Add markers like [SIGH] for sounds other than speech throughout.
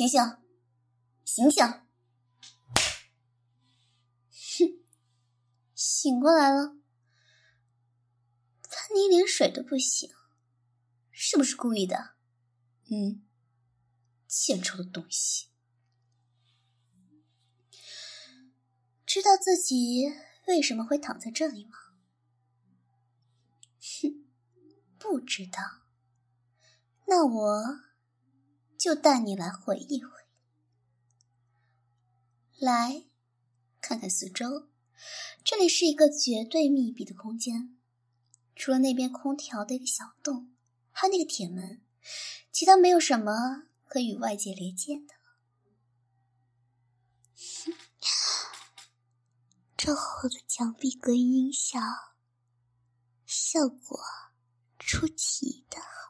醒醒，醒醒！哼，醒过来了。看你一脸水都不醒，是不是故意的？嗯，欠抽的东西。知道自己为什么会躺在这里吗？哼，不知道。那我。就带你来回忆回，来看看四周。这里是一个绝对密闭的空间，除了那边空调的一个小洞，还有那个铁门，其他没有什么可与外界连接的 [LAUGHS] 这厚的墙壁隔音音效，效果出奇的好。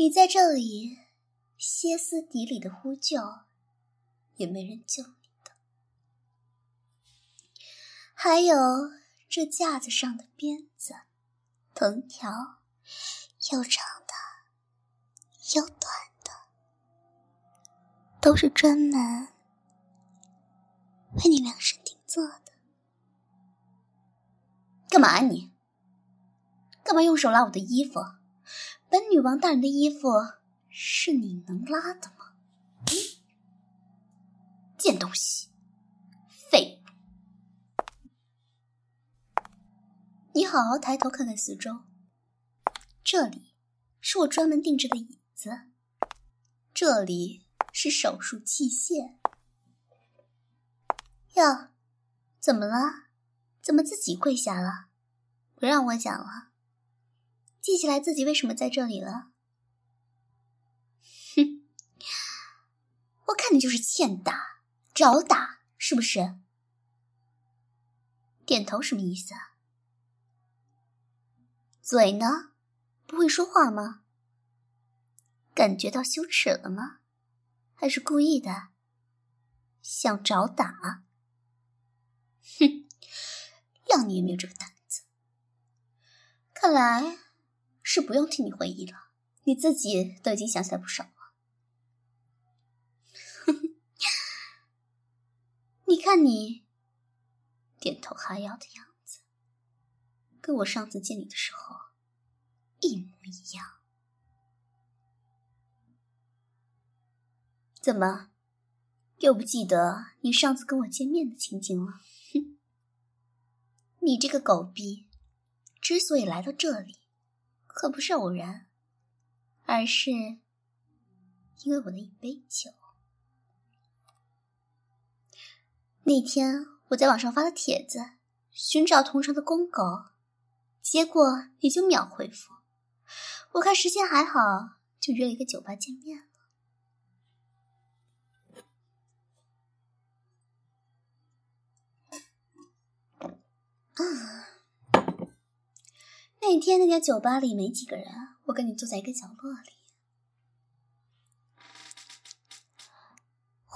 你在这里歇斯底里的呼救，也没人救你的。还有这架子上的鞭子、藤条，又长的又短的，都是专门为你量身定做的。干嘛啊你？干嘛用手拉我的衣服？本女王大人的衣服是你能拉的吗？贱东西，废物！你好好抬头看看四周，这里是我专门定制的椅子，这里是手术器械。哟，怎么了？怎么自己跪下了？不让我讲了。记起来自己为什么在这里了？哼，我看你就是欠打，找打是不是？点头什么意思啊？嘴呢？不会说话吗？感觉到羞耻了吗？还是故意的？想找打？哼，谅你也没有这个胆子。看来。是不用替你回忆了，你自己都已经想起来不少了。[LAUGHS] 你看你点头哈腰的样子，跟我上次见你的时候一模一样。怎么，又不记得你上次跟我见面的情景了？哼，[LAUGHS] 你这个狗逼，之所以来到这里。可不是偶然，而是因为我的一杯酒。那天我在网上发了帖子，寻找同城的公狗，结果你就秒回复。我看时间还好，就约了一个酒吧见面了。啊。那天那家酒吧里没几个人，我跟你坐在一个角落里。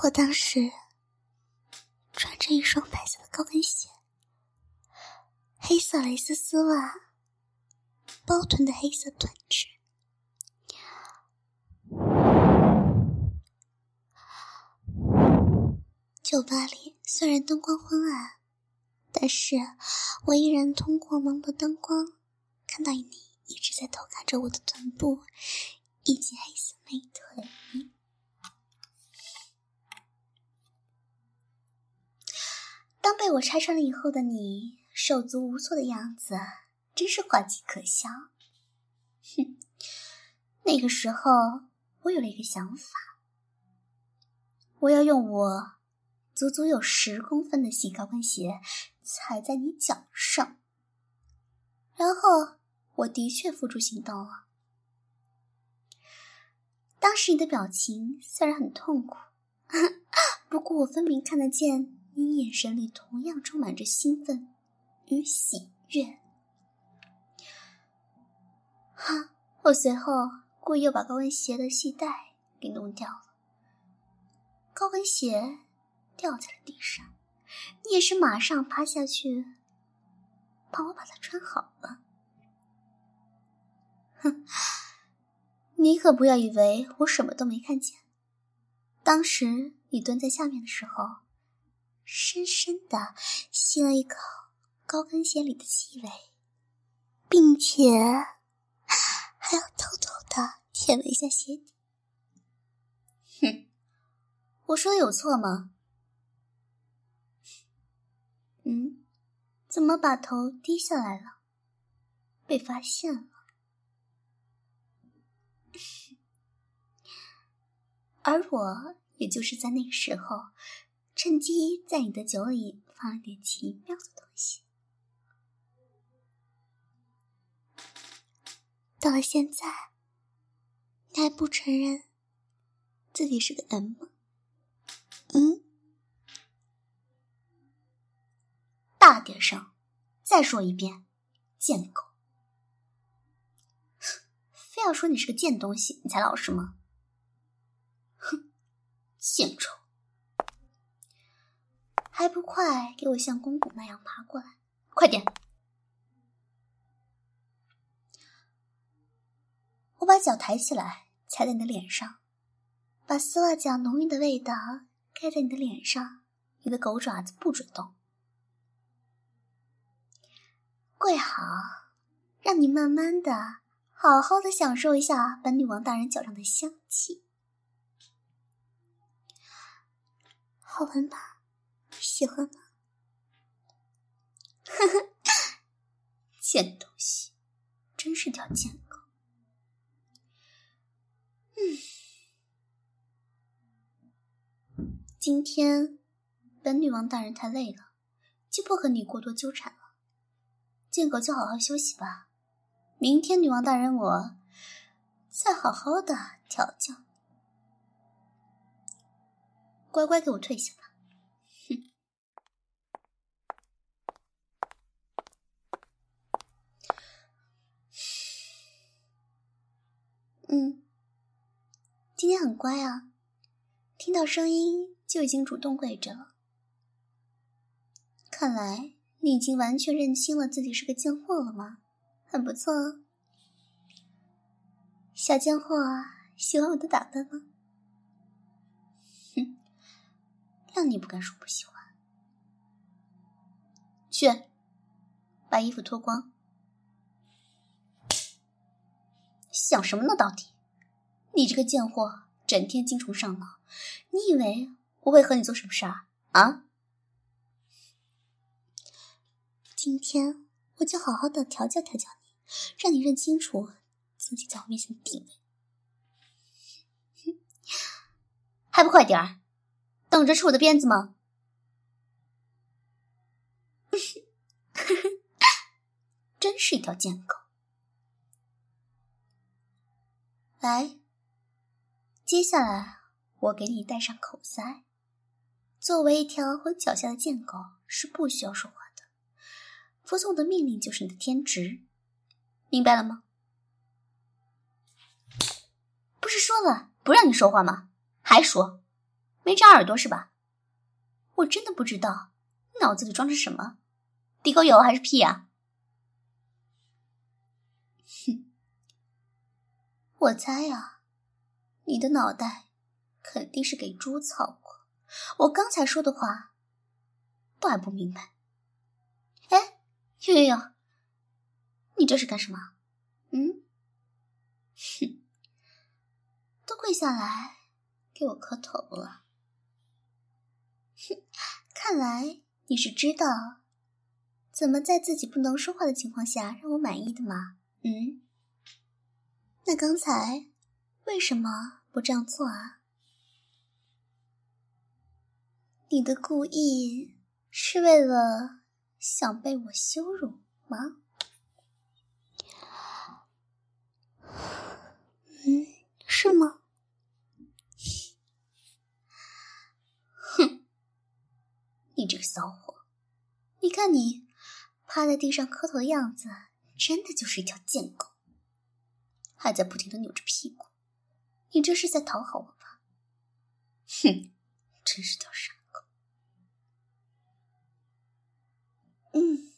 我当时穿着一双白色的高跟鞋，黑色蕾丝丝袜，包臀的黑色短裙。酒吧里虽然灯光昏暗，但是我依然通过朦胧灯光。看到你一直在偷看着我的臀部以及黑色美腿，当被我拆穿了以后的你手足无措的样子，真是滑稽可笑。哼，那个时候我有了一个想法，我要用我足足有十公分的细高跟鞋踩在你脚上，然后我的确付诸行动了。当时你的表情虽然很痛苦，[LAUGHS] 不过我分明看得见你眼神里同样充满着兴奋与喜悦。哈，我随后故意又把高跟鞋的系带给弄掉了。高跟鞋掉在了地上，你也是马上趴下去，帮我把它穿好了。哼，[LAUGHS] 你可不要以为我什么都没看见。当时你蹲在下面的时候，深深的吸了一口高跟鞋里的气味，并且 [LAUGHS] 还要偷偷的舔了一下鞋底。哼。我说的有错吗？嗯，怎么把头低下来了？被发现了。而我也就是在那个时候，趁机在你的酒里放了点奇妙的东西。到了现在，你还不承认自己是个 M 吗？嗯，大点声，再说一遍，贱狗！[GASPS] 非要说你是个贱东西，你才老实吗？献，丑，还不快给我像公主那样爬过来！快点！我把脚抬起来，踩在你的脸上，把丝袜脚浓郁的味道。盖在你的脸上，你的狗爪子不准动。跪好，让你慢慢的、好好的享受一下本女王大人脚上的香气，好闻吧？喜欢吗？呵呵，贱东西，真是条贱狗。嗯。今天，本女王大人太累了，就不和你过多纠缠了。贱狗就好好休息吧，明天女王大人我再好好的调教。乖乖给我退下吧！哼。嗯，今天很乖啊，听到声音。就已经主动跪着了。看来你已经完全认清了自己是个贱货了吗？很不错哦，小贱货，喜欢我的打扮吗？让你不敢说不喜欢。去，把衣服脱光。想什么呢？到底，你这个贱货，整天精虫上脑，你以为？我会和你做什么事儿啊？今天我就好好的调教调教你，让你认清楚自己在我面前的地位。还不快点儿，等着吃我的鞭子吗？[LAUGHS] 真是一条贱狗！来，接下来我给你戴上口塞。作为一条我脚下的贱狗，是不需要说话的，服从我的命令就是你的天职，明白了吗？不是说了不让你说话吗？还说，没长耳朵是吧？我真的不知道脑子里装着什么，地沟油还是屁啊？哼，我猜啊，你的脑袋肯定是给猪操过。我刚才说的话，都还不明白。哎，呦呦呦，你这是干什么？嗯？哼，都跪下来给我磕头了。哼，[LAUGHS] 看来你是知道怎么在自己不能说话的情况下让我满意的吗？嗯？那刚才为什么不这样做啊？你的故意是为了想被我羞辱吗？嗯，是吗？哼，你这个骚货！你看你趴在地上磕头的样子，真的就是一条贱狗，还在不停的扭着屁股。你这是在讨好我吧？哼，真是条傻狗。嗯，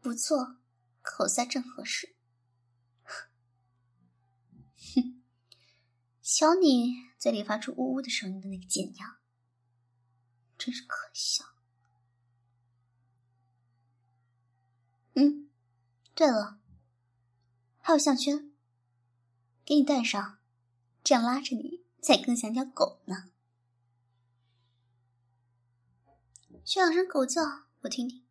不错，口塞正合适。哼，瞧你嘴里发出呜呜的声音的那个贱样，真是可笑。嗯，对了，还有项圈，给你戴上，这样拉着你才更像条狗呢。学两声狗叫，我听听。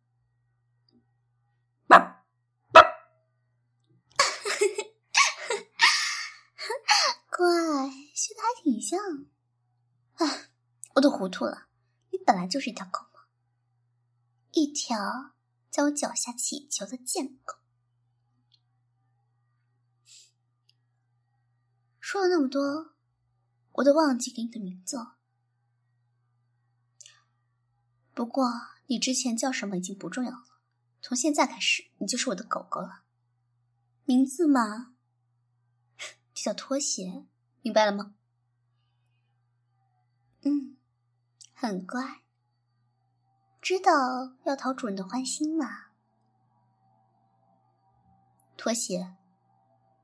乖，学的还挺像。啊，我都糊涂了，你本来就是一条狗吗？一条在我脚下乞求的贱狗。说了那么多，我都忘记给你的名字了。不过你之前叫什么已经不重要了，从现在开始，你就是我的狗狗了。名字嘛。就叫拖鞋，明白了吗？嗯，很乖，知道要讨主人的欢心嘛。拖鞋，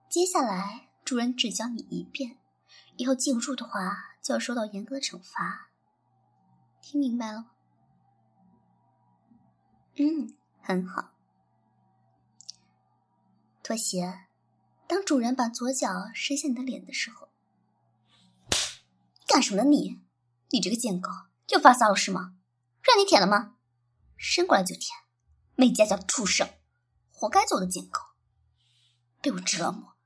接下来主人只教你一遍，以后记不住的话就要受到严格的惩罚。听明白了吗？嗯，很好，拖鞋。当主人把左脚伸向你的脸的时候，干什么呢？你，你这个贱狗，又发骚了是吗？让你舔了吗？伸过来就舔，没家教的畜生，活该做的贱狗，被我折磨。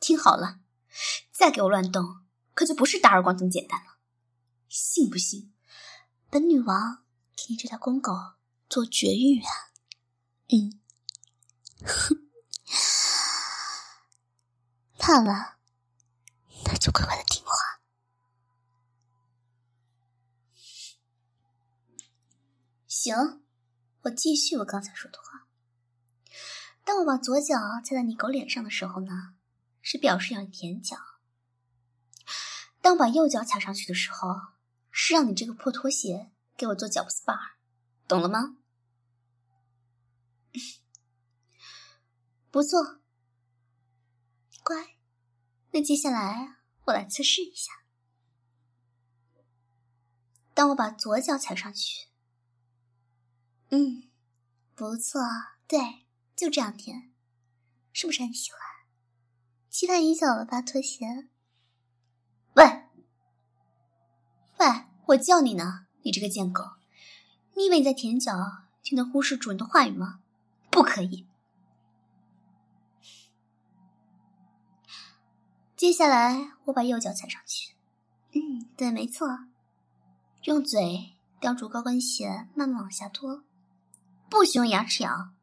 听好了，再给我乱动，可就不是打耳光这么简单了。信不信，本女王给你这条公狗做绝育啊？嗯。哼，怕了，那就乖乖的听话。行，我继续我刚才说的话。当我把左脚踩在你狗脸上的时候呢，是表示要舔脚；当我把右脚踩上去的时候，是让你这个破拖鞋给我做脚 SPA，懂了吗？[LAUGHS] 不错，乖。那接下来我来测试一下。当我把左脚踩上去，嗯，不错，对，就这样舔，是不是很喜欢？期待已久了吧，拖鞋？喂，喂，我叫你呢，你这个贱狗！你以为你在舔脚就能忽视主人的话语吗？不可以。接下来，我把右脚踩上去。嗯，对，没错。用嘴叼住高跟鞋，慢慢往下拖，不许用牙齿咬，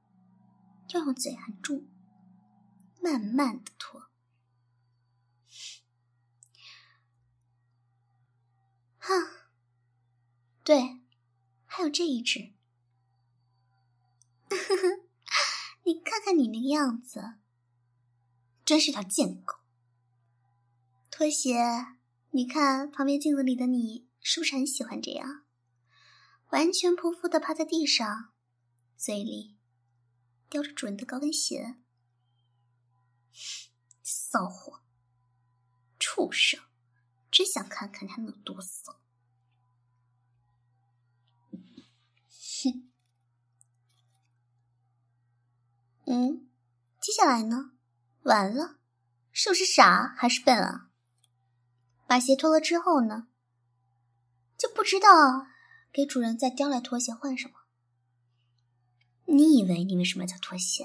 要用嘴含住，慢慢的拖。哈，对，还有这一只。[LAUGHS] 你看看你那个样子，真是条贱狗。拖鞋，你看旁边镜子里的你，是不是很喜欢这样？完全匍匐的趴在地上，嘴里叼着主人的高跟鞋。骚货，畜生，真想看看他能有多骚。哼，[LAUGHS] 嗯，接下来呢？完了，是不是傻还是笨啊？把鞋脱了之后呢，就不知道给主人再叼来拖鞋换什么。你以为你为什么要叫拖鞋，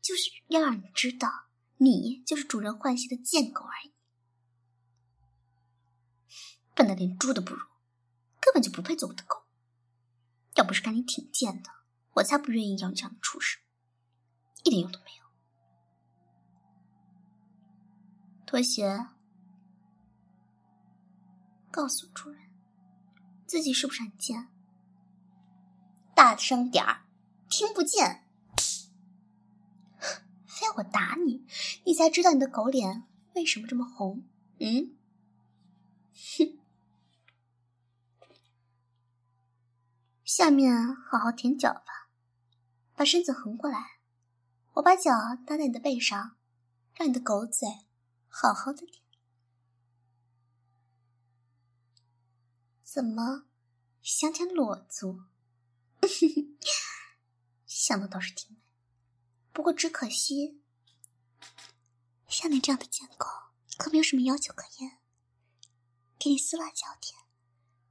就是要让你知道，你就是主人换鞋的贱狗而已。笨。的连猪都不如，根本就不配做我的狗。要不是看你挺贱的，我才不愿意要你这样的畜生，一点用都没有。拖鞋，告诉主人，自己是不是很贱？大声点儿，听不见。非要我打你，你才知道你的狗脸为什么这么红。嗯，哼。下面好好舔脚吧，把身子横过来，我把脚搭在你的背上，让你的狗嘴好好的舔。怎么，想舔裸足？[LAUGHS] 想的倒是挺美，不过只可惜，像你这样的贱狗，可没有什么要求可言。给你丝袜脚舔，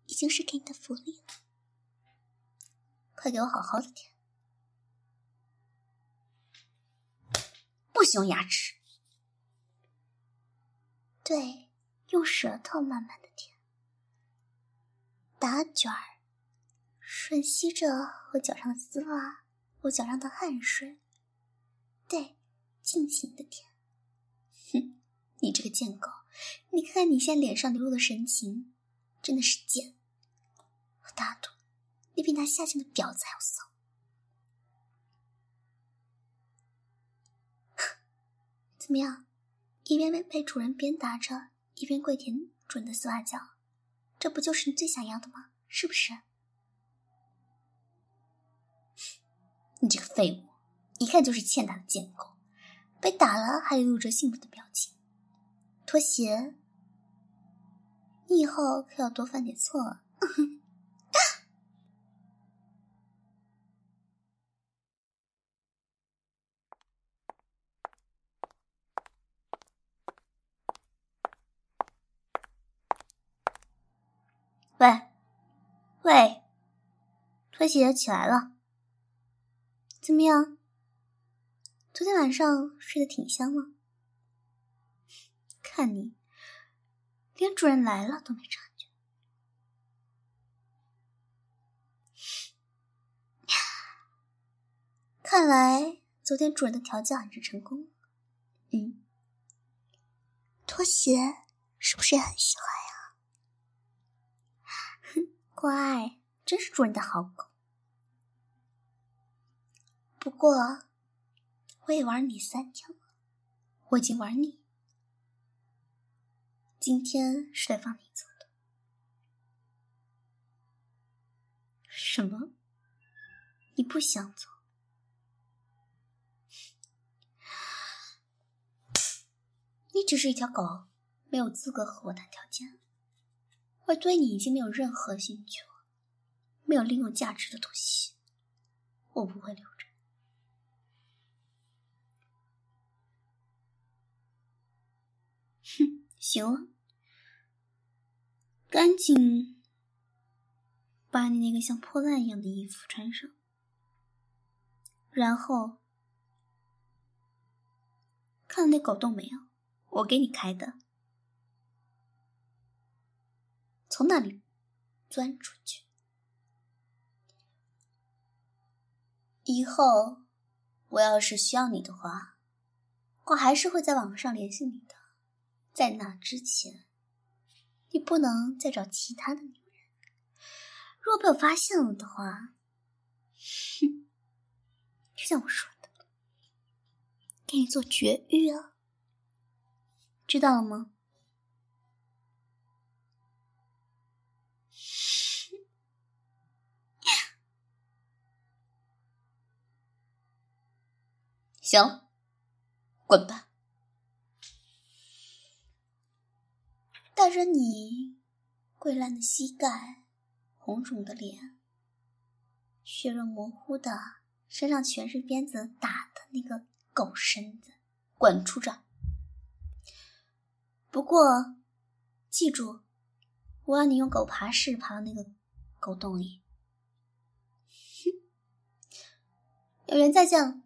已经是给你的福利了。快给我好好的舔！不许用牙齿，对，用舌头慢慢的舔，打卷儿，吮吸着我脚上的丝袜，我脚上的汗水，对，尽情的舔。哼，你这个贱狗，你看看你现在脸上流露的神情，真的是贱！我大赌。你比那下贱的婊子还要骚！怎么样？一边被主人鞭打着，一边跪舔主人的丝袜脚，这不就是你最想要的吗？是不是？废物，一看就是欠打的贱狗，被打了还流露着幸福的表情。拖鞋，你以后可要多犯点错啊。[LAUGHS] 喂，喂，拖鞋起来了，怎么样？昨天晚上睡得挺香吗？看你连主人来了都没察觉，看来昨天主人的调教很是成功。嗯，拖鞋是不是也很喜欢呀？哼 [LAUGHS] 乖，真是主人的好狗。不过，我也玩你三天了，我已经玩腻，今天是来放你走的。什么？你不想走？你只是一条狗，没有资格和我谈条件。我对你已经没有任何兴趣了，没有利用价值的东西，我不会留行了，赶紧把你那个像破烂一样的衣服穿上，然后看那狗洞没有？我给你开的。从那里钻出去。以后我要是需要你的话，我还是会在网上联系你的。在那之前，你不能再找其他的女人。如果被我发现了的话，哼，就像我说的，给你做绝育啊，知道了吗？行，滚吧！带着你溃烂的膝盖、红肿的脸、血肉模糊的身上全是鞭子打的那个狗身子，滚出这！不过记住，我要你用狗爬式爬到那个狗洞里。哼，[LAUGHS] 有缘再见了。